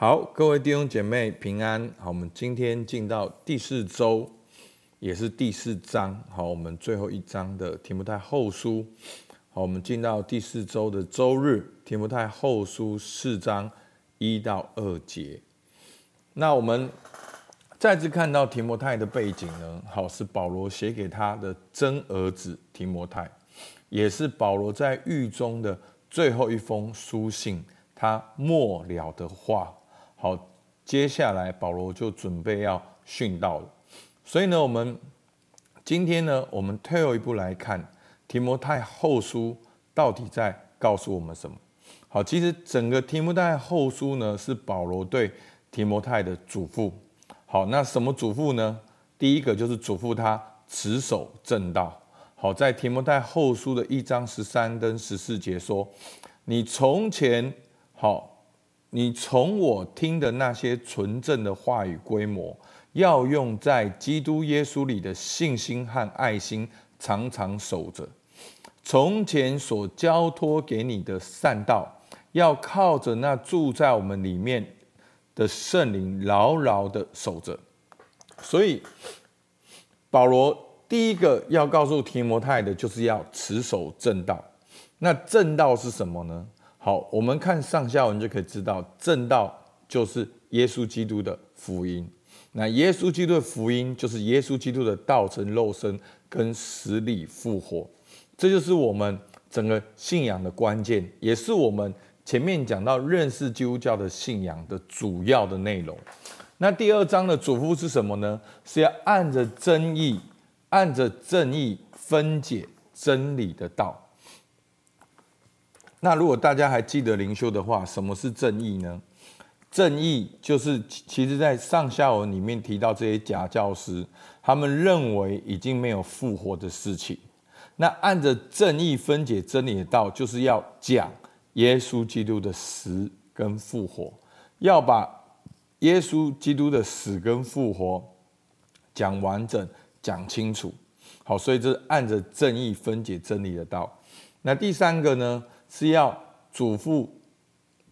好，各位弟兄姐妹平安。好，我们今天进到第四周，也是第四章。好，我们最后一章的提摩太后书。好，我们进到第四周的周日，提摩太后书四章一到二节。那我们再次看到提摩太的背景呢？好，是保罗写给他的真儿子提摩太，也是保罗在狱中的最后一封书信，他末了的话。好，接下来保罗就准备要殉道了，所以呢，我们今天呢，我们退后一步来看提摩太后书到底在告诉我们什么？好，其实整个提摩太后书呢，是保罗对提摩太的嘱咐。好，那什么嘱咐呢？第一个就是嘱咐他持守正道。好，在提摩太后书的一章十三跟十四节说：“你从前好。”你从我听的那些纯正的话语规模，要用在基督耶稣里的信心和爱心，常常守着。从前所交托给你的善道，要靠着那住在我们里面的圣灵，牢牢的守着。所以，保罗第一个要告诉提摩太的，就是要持守正道。那正道是什么呢？好，我们看上下文就可以知道，正道就是耶稣基督的福音。那耶稣基督的福音就是耶稣基督的道成肉身跟死里复活，这就是我们整个信仰的关键，也是我们前面讲到认识基督教的信仰的主要的内容。那第二章的嘱咐是什么呢？是要按着真义，按着正义分解真理的道。那如果大家还记得灵修的话，什么是正义呢？正义就是其实在上下文里面提到这些假教师，他们认为已经没有复活的事情。那按着正义分解真理的道，就是要讲耶稣基督的死跟复活，要把耶稣基督的死跟复活讲完整、讲清楚。好，所以这是按着正义分解真理的道。那第三个呢？是要嘱咐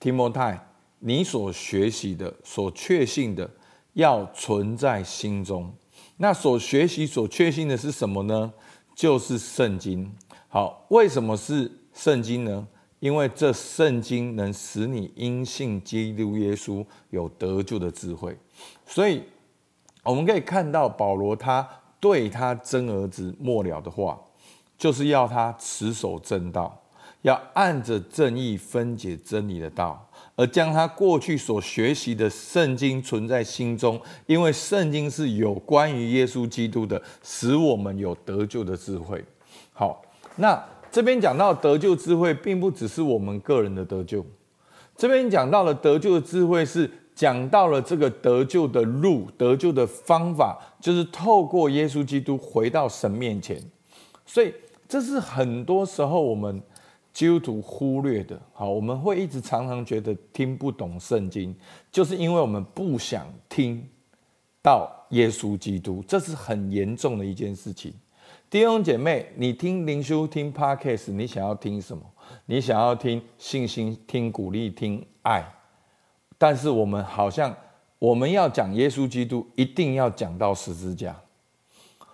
提摩太，你所学习的、所确信的，要存在心中。那所学习、所确信的是什么呢？就是圣经。好，为什么是圣经呢？因为这圣经能使你因信基督耶稣有得救的智慧。所以我们可以看到保罗他对他真儿子末了的话，就是要他持守正道。要按着正义分解真理的道，而将他过去所学习的圣经存在心中，因为圣经是有关于耶稣基督的，使我们有得救的智慧。好，那这边讲到得救智慧，并不只是我们个人的得救，这边讲到了得救的智慧，是讲到了这个得救的路、得救的方法，就是透过耶稣基督回到神面前。所以，这是很多时候我们。基督徒忽略的，好，我们会一直常常觉得听不懂圣经，就是因为我们不想听到耶稣基督，这是很严重的一件事情。弟兄姐妹，你听灵修、听 Podcast，你想要听什么？你想要听信心、听鼓励、听爱，但是我们好像我们要讲耶稣基督，一定要讲到十字架。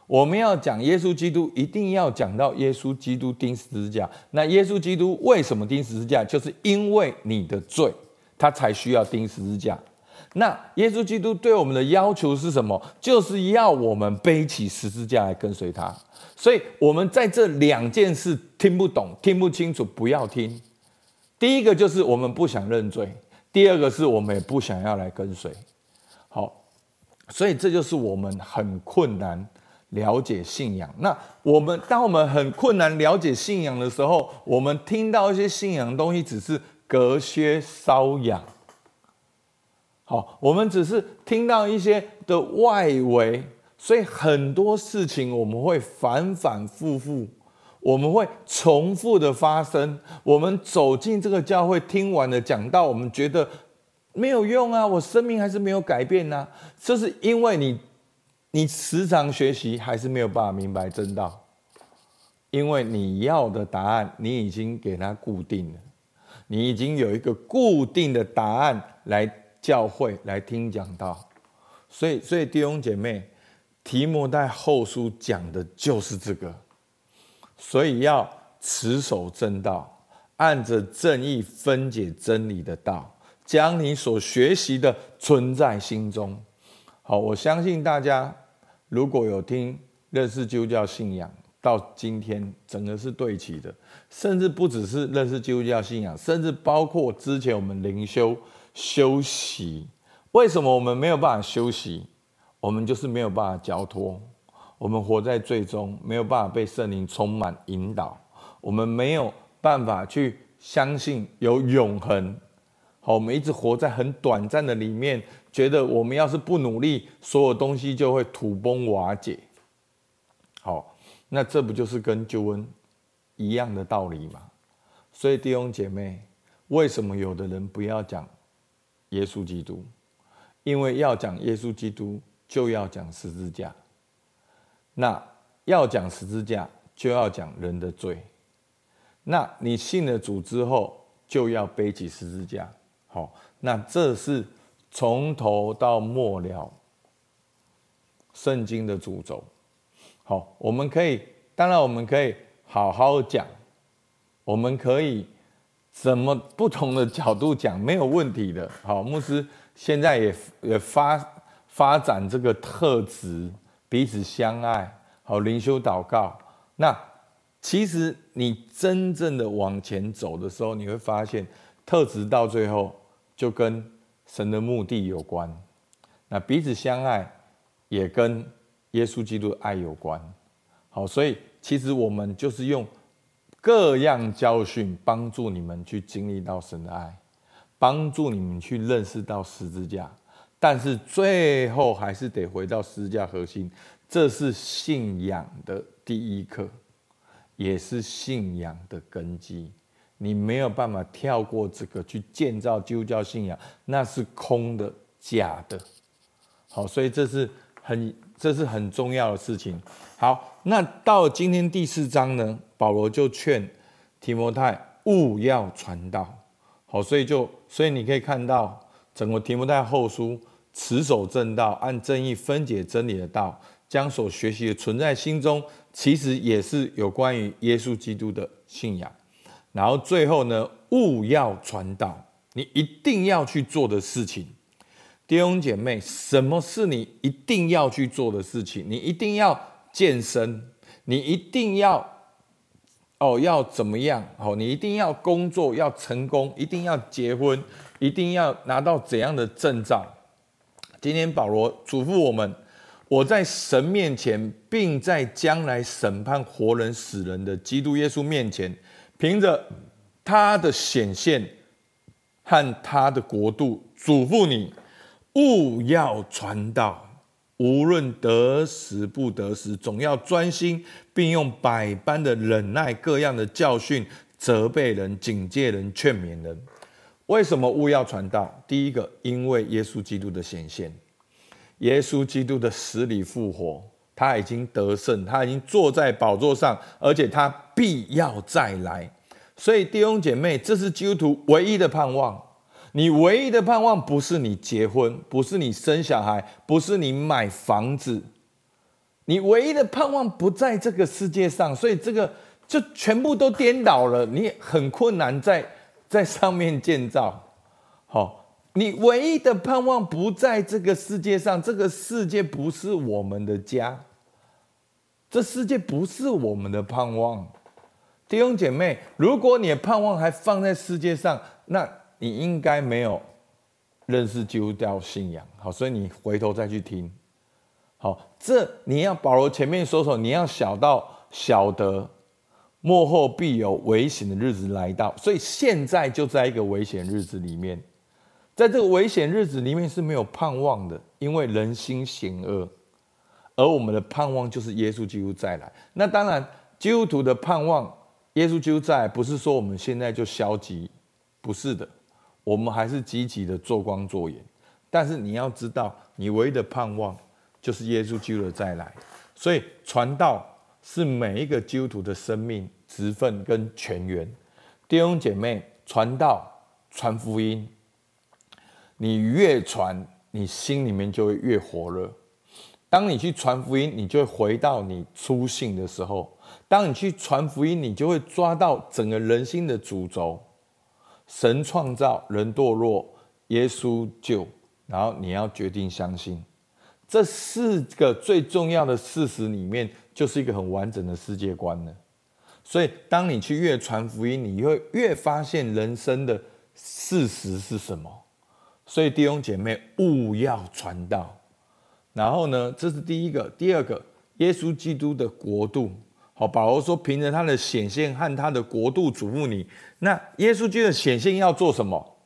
我们要讲耶稣基督，一定要讲到耶稣基督钉十字架。那耶稣基督为什么钉十字架？就是因为你的罪，他才需要钉十字架。那耶稣基督对我们的要求是什么？就是要我们背起十字架来跟随他。所以，我们在这两件事听不懂、听不清楚，不要听。第一个就是我们不想认罪，第二个是我们也不想要来跟随。好，所以这就是我们很困难。了解信仰，那我们当我们很困难了解信仰的时候，我们听到一些信仰的东西，只是隔靴搔痒。好，我们只是听到一些的外围，所以很多事情我们会反反复复，我们会重复的发生。我们走进这个教会，听完了讲道，我们觉得没有用啊，我生命还是没有改变呐。这是因为你。你时常学习还是没有办法明白真道，因为你要的答案你已经给它固定了，你已经有一个固定的答案来教会来听讲道。所以，所以弟兄姐妹，提摩太后书讲的就是这个。所以要持守正道，按着正义分解真理的道，将你所学习的存在心中。好，我相信大家如果有听认识基督教信仰到今天，整个是对齐的，甚至不只是认识基督教信仰，甚至包括之前我们灵修休息。为什么我们没有办法休息？我们就是没有办法交托。我们活在罪中，没有办法被圣灵充满引导。我们没有办法去相信有永恒。好，我们一直活在很短暂的里面，觉得我们要是不努力，所有东西就会土崩瓦解。好，那这不就是跟救恩一样的道理吗？所以弟兄姐妹，为什么有的人不要讲耶稣基督？因为要讲耶稣基督，就要讲十字架。那要讲十字架，就要讲人的罪。那你信了主之后，就要背起十字架。好，那这是从头到末了圣经的主轴。好，我们可以，当然我们可以好好讲，我们可以怎么不同的角度讲，没有问题的。好，牧师现在也也发发展这个特质。彼此相爱，好灵修祷告。那其实你真正的往前走的时候，你会发现特质到最后就跟神的目的有关。那彼此相爱也跟耶稣基督的爱有关。好，所以其实我们就是用各样教训帮助你们去经历到神的爱，帮助你们去认识到十字架。但是最后还是得回到十字架核心，这是信仰的第一课，也是信仰的根基。你没有办法跳过这个去建造基督教信仰，那是空的、假的。好，所以这是很这是很重要的事情。好，那到今天第四章呢，保罗就劝提摩太勿要传道。好，所以就所以你可以看到整个提摩太后书。持守正道，按正义分解真理的道，将所学习的存在心中，其实也是有关于耶稣基督的信仰。然后最后呢，务要传道，你一定要去做的事情。弟兄姐妹，什么是你一定要去做的事情？你一定要健身，你一定要哦，要怎么样？哦，你一定要工作要成功，一定要结婚，一定要拿到怎样的证照？今天保罗嘱咐我们：我在神面前，并在将来审判活人死人的基督耶稣面前，凭着他的显现和他的国度，嘱咐你，勿要传道，无论得时不得时，总要专心，并用百般的忍耐，各样的教训，责备人、警戒人、劝勉人。为什么勿要传道？第一个，因为耶稣基督的显现，耶稣基督的死里复活，他已经得胜，他已经坐在宝座上，而且他必要再来。所以弟兄姐妹，这是基督徒唯一的盼望。你唯一的盼望不是你结婚，不是你生小孩，不是你买房子，你唯一的盼望不在这个世界上，所以这个就全部都颠倒了，你很困难在。在上面建造，好，你唯一的盼望不在这个世界上，这个世界不是我们的家，这世界不是我们的盼望。弟兄姐妹，如果你的盼望还放在世界上，那你应该没有认识基督教信仰。好，所以你回头再去听，好，这你要保罗前面说说，你要小到晓得。幕后必有危险的日子来到，所以现在就在一个危险日子里面，在这个危险日子里面是没有盼望的，因为人心险恶，而我们的盼望就是耶稣基督再来。那当然，基督徒的盼望，耶稣基督再来，不是说我们现在就消极，不是的，我们还是积极的做光做盐。但是你要知道，你唯一的盼望就是耶稣基督的再来，所以传道。是每一个基督徒的生命职分跟泉源，弟兄姐妹，传道传福音，你越传，你心里面就会越火热。当你去传福音，你就会回到你初信的时候。当你去传福音，你就会抓到整个人心的主轴。神创造，人堕落，耶稣救，然后你要决定相信。这四个最重要的事实里面，就是一个很完整的世界观了。所以，当你去越传福音，你会越发现人生的事实是什么。所以，弟兄姐妹，务要传道。然后呢，这是第一个，第二个，耶稣基督的国度。好，保罗说，凭着他的显现和他的国度嘱咐你。那耶稣基督的显现要做什么？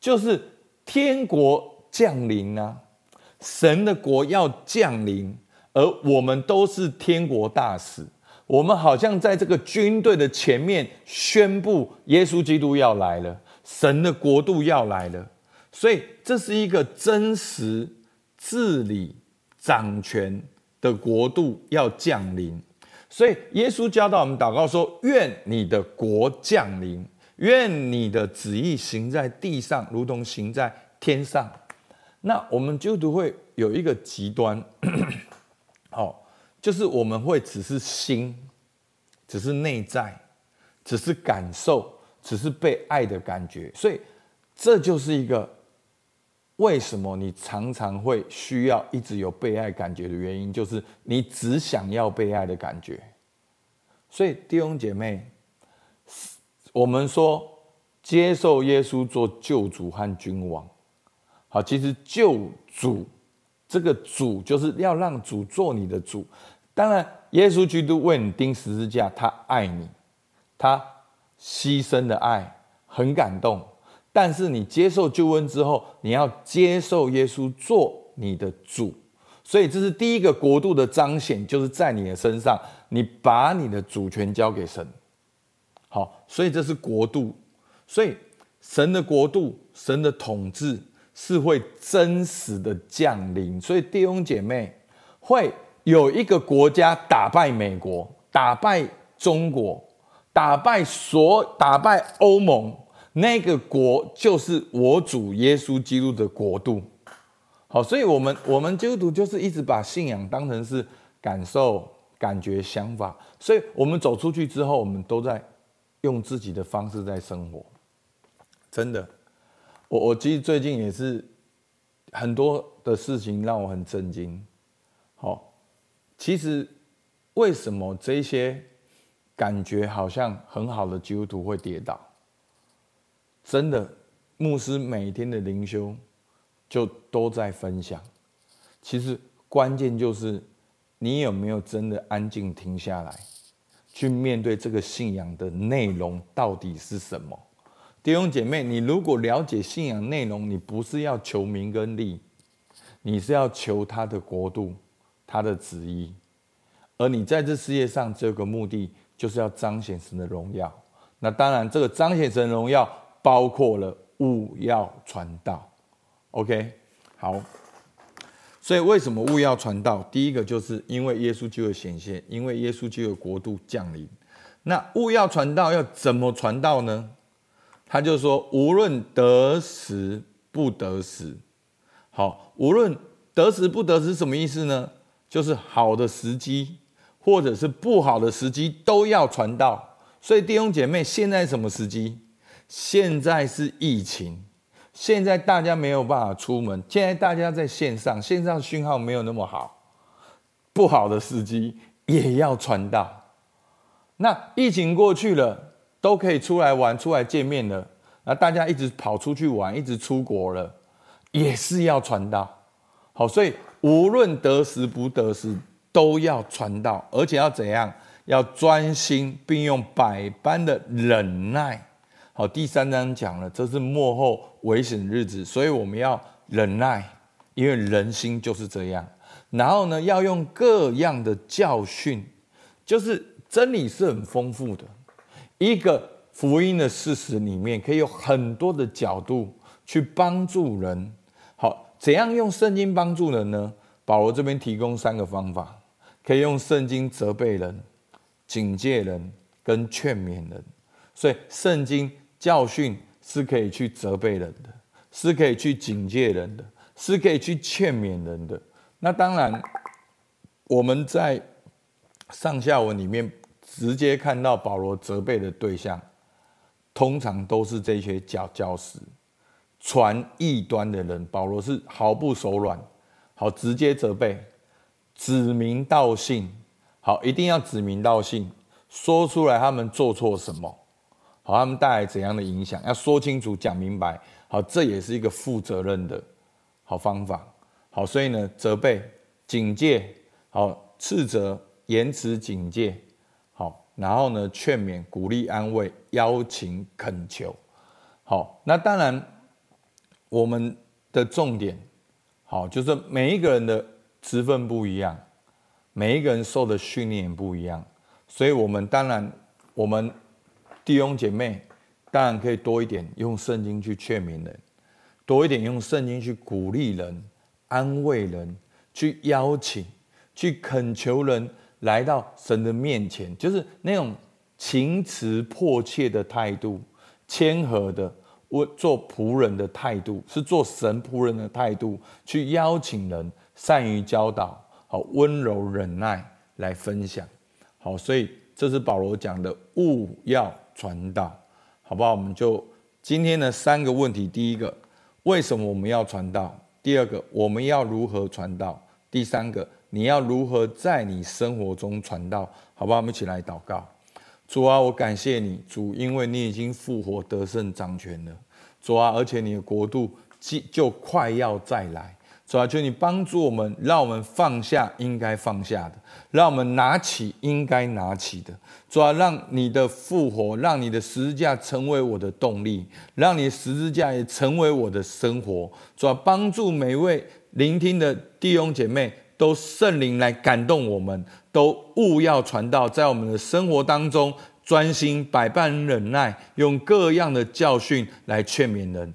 就是天国降临啊，神的国要降临，而我们都是天国大使。我们好像在这个军队的前面宣布，耶稣基督要来了，神的国度要来了。所以这是一个真实。治理掌权的国度要降临，所以耶稣教导我们祷告说：“愿你的国降临，愿你的旨意行在地上，如同行在天上。”那我们就都会有一个极端，好，就是我们会只是心，只是内在，只是感受，只是被爱的感觉，所以这就是一个。为什么你常常会需要一直有被爱感觉的原因，就是你只想要被爱的感觉。所以弟兄姐妹，我们说接受耶稣做救主和君王，好，其实救主这个主就是要让主做你的主。当然，耶稣基督为你钉十字架，他爱你，他牺牲的爱很感动。但是你接受救恩之后，你要接受耶稣做你的主，所以这是第一个国度的彰显，就是在你的身上，你把你的主权交给神。好，所以这是国度，所以神的国度、神的统治是会真实的降临。所以弟兄姐妹，会有一个国家打败美国，打败中国，打败所打败欧盟。那个国就是我主耶稣基督的国度，好，所以我们我们基督徒就是一直把信仰当成是感受、感觉、想法，所以我们走出去之后，我们都在用自己的方式在生活。真的，我我其实最近也是很多的事情让我很震惊。好，其实为什么这些感觉好像很好的基督徒会跌倒？真的，牧师每天的灵修就都在分享。其实关键就是你有没有真的安静停下来，去面对这个信仰的内容到底是什么？弟兄姐妹，你如果了解信仰内容，你不是要求名跟利，你是要求他的国度、他的旨意。而你在这世界上这个目的，就是要彰显神的荣耀。那当然，这个彰显神的荣耀。包括了务要传道，OK，好。所以为什么务要传道？第一个就是因为耶稣就有显现，因为耶稣就有国度降临。那务要传道要怎么传道呢？他就说，无论得时不得时，好，无论得时不得时什么意思呢？就是好的时机或者是不好的时机都要传道。所以弟兄姐妹，现在什么时机？现在是疫情，现在大家没有办法出门，现在大家在线上，线上讯号没有那么好，不好的时机也要传道。那疫情过去了，都可以出来玩、出来见面了，那大家一直跑出去玩，一直出国了，也是要传道。好，所以无论得时不得时，都要传道，而且要怎样？要专心，并用百般的忍耐。好，第三章讲了，这是幕后危险日子，所以我们要忍耐，因为人心就是这样。然后呢，要用各样的教训，就是真理是很丰富的，一个福音的事实里面可以有很多的角度去帮助人。好，怎样用圣经帮助人呢？保罗这边提供三个方法，可以用圣经责备人、警戒人跟劝勉人。所以圣经。教训是可以去责备人的，是可以去警戒人的，是可以去劝勉人的。那当然，我们在上下文里面直接看到保罗责备的对象，通常都是这些假教师、传异端的人。保罗是毫不手软，好直接责备，指名道姓，好一定要指名道姓，说出来他们做错什么。好，他们带来怎样的影响？要说清楚、讲明白。好，这也是一个负责任的好方法。好，所以呢，责备、警戒，好，斥责、言辞警戒，好，然后呢，劝勉、鼓励、安慰、邀请、恳求。好，那当然，我们的重点，好，就是每一个人的职分不一样，每一个人受的训练也不一样，所以我们当然，我们。弟兄姐妹，当然可以多一点用圣经去劝勉人，多一点用圣经去鼓励人、安慰人、去邀请、去恳求人来到神的面前，就是那种情词迫切的态度、谦和的我做仆人的态度，是做神仆人的态度，去邀请人，善于教导，好温柔忍耐来分享，好，所以这是保罗讲的，务要。传道，好不好？我们就今天的三个问题：第一个，为什么我们要传道？第二个，我们要如何传道？第三个，你要如何在你生活中传道？好不好？我们一起来祷告。主啊，我感谢你，主，因为你已经复活得胜掌权了。主啊，而且你的国度就就快要再来。主啊，求你帮助我们，让我们放下应该放下的，让我们拿起应该拿起的。主啊，让你的复活，让你的十字架成为我的动力，让你十字架也成为我的生活。主啊，帮助每位聆听的弟兄姐妹，都圣灵来感动我们，都务要传道，在我们的生活当中专心百般忍耐，用各样的教训来劝勉人。